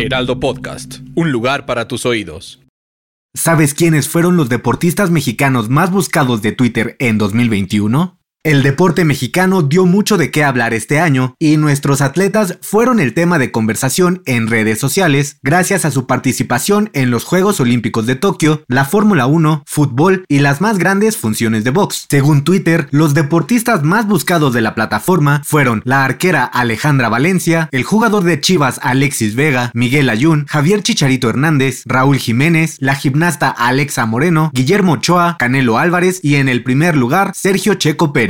Heraldo Podcast, un lugar para tus oídos. ¿Sabes quiénes fueron los deportistas mexicanos más buscados de Twitter en 2021? El deporte mexicano dio mucho de qué hablar este año y nuestros atletas fueron el tema de conversación en redes sociales gracias a su participación en los Juegos Olímpicos de Tokio, la Fórmula 1, fútbol y las más grandes funciones de box. Según Twitter, los deportistas más buscados de la plataforma fueron la arquera Alejandra Valencia, el jugador de Chivas Alexis Vega, Miguel Ayun, Javier Chicharito Hernández, Raúl Jiménez, la gimnasta Alexa Moreno, Guillermo Ochoa, Canelo Álvarez y en el primer lugar Sergio Checo Pérez.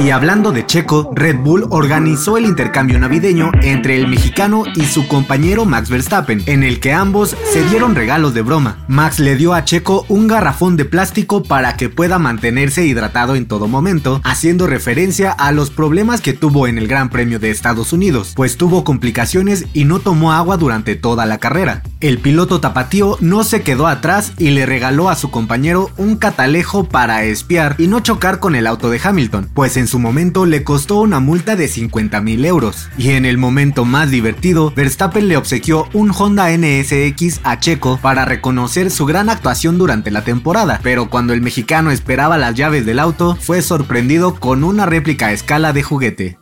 Y hablando de Checo, Red Bull organizó el intercambio navideño entre el mexicano y su compañero Max Verstappen, en el que ambos se dieron regalos de broma. Max le dio a Checo un garrafón de plástico para que pueda mantenerse hidratado en todo momento, haciendo referencia a los problemas que tuvo en el Gran Premio de Estados Unidos, pues tuvo complicaciones y no tomó agua durante toda la carrera. El piloto tapatío no se quedó atrás y le regaló a su compañero un catalejo para espiar y no chocar con el auto de Hamilton, pues en su momento le costó una multa de 50 mil euros. Y en el momento más divertido, Verstappen le obsequió un Honda NSX a Checo para reconocer su gran actuación durante la temporada, pero cuando el mexicano esperaba las llaves del auto, fue sorprendido con una réplica a escala de juguete.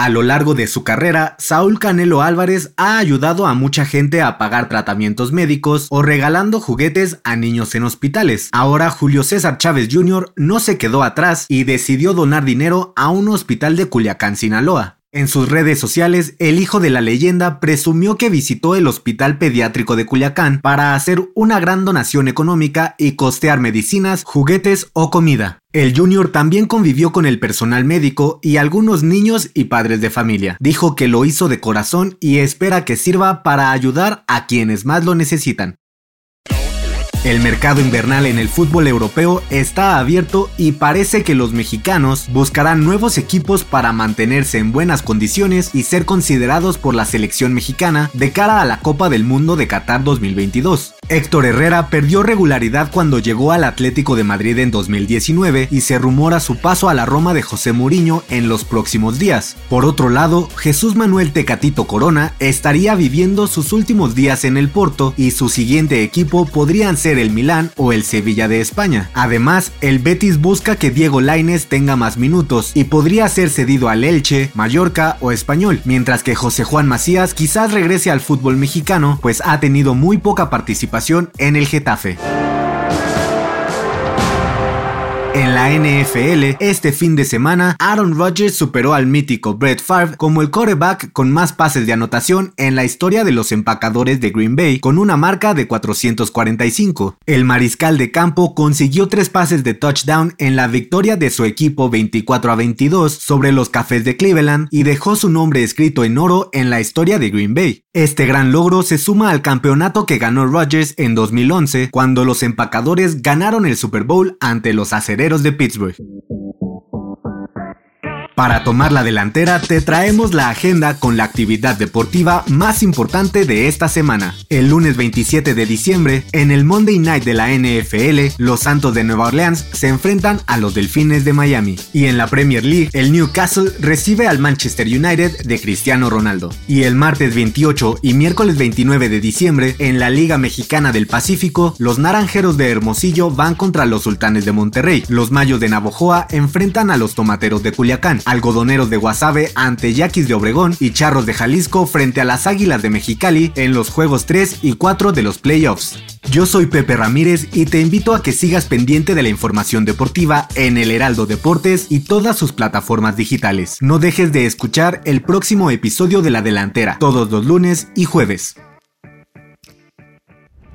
A lo largo de su carrera, Saúl Canelo Álvarez ha ayudado a mucha gente a pagar tratamientos médicos o regalando juguetes a niños en hospitales. Ahora Julio César Chávez Jr. no se quedó atrás y decidió donar dinero a un hospital de Culiacán, Sinaloa. En sus redes sociales, el hijo de la leyenda presumió que visitó el Hospital Pediátrico de Culiacán para hacer una gran donación económica y costear medicinas, juguetes o comida. El Junior también convivió con el personal médico y algunos niños y padres de familia. Dijo que lo hizo de corazón y espera que sirva para ayudar a quienes más lo necesitan. El mercado invernal en el fútbol europeo está abierto y parece que los mexicanos buscarán nuevos equipos para mantenerse en buenas condiciones y ser considerados por la selección mexicana de cara a la Copa del Mundo de Qatar 2022. Héctor Herrera perdió regularidad cuando llegó al Atlético de Madrid en 2019 y se rumora su paso a la Roma de José Mourinho en los próximos días. Por otro lado, Jesús Manuel Tecatito Corona estaría viviendo sus últimos días en el Porto y su siguiente equipo podrían ser el Milán o el Sevilla de España. Además, el Betis busca que Diego Lainez tenga más minutos y podría ser cedido al Elche, Mallorca o Español, mientras que José Juan Macías quizás regrese al fútbol mexicano, pues ha tenido muy poca participación en el Getafe. En la NFL, este fin de semana, Aaron Rodgers superó al mítico Brett Favre como el quarterback con más pases de anotación en la historia de los empacadores de Green Bay, con una marca de 445. El mariscal de campo consiguió tres pases de touchdown en la victoria de su equipo 24 a 22 sobre los Cafés de Cleveland y dejó su nombre escrito en oro en la historia de Green Bay. Este gran logro se suma al campeonato que ganó Rodgers en 2011 cuando los empacadores ganaron el Super Bowl ante los acereros de Pittsburgh. Para tomar la delantera te traemos la agenda con la actividad deportiva más importante de esta semana. El lunes 27 de diciembre, en el Monday Night de la NFL, los Santos de Nueva Orleans se enfrentan a los Delfines de Miami. Y en la Premier League, el Newcastle recibe al Manchester United de Cristiano Ronaldo. Y el martes 28 y miércoles 29 de diciembre, en la Liga Mexicana del Pacífico, los Naranjeros de Hermosillo van contra los Sultanes de Monterrey. Los Mayos de Navojoa enfrentan a los Tomateros de Culiacán algodoneros de Guasave ante Yaquis de Obregón y Charros de Jalisco frente a las Águilas de Mexicali en los juegos 3 y 4 de los playoffs. Yo soy Pepe Ramírez y te invito a que sigas pendiente de la información deportiva en el Heraldo Deportes y todas sus plataformas digitales. No dejes de escuchar el próximo episodio de La Delantera, todos los lunes y jueves.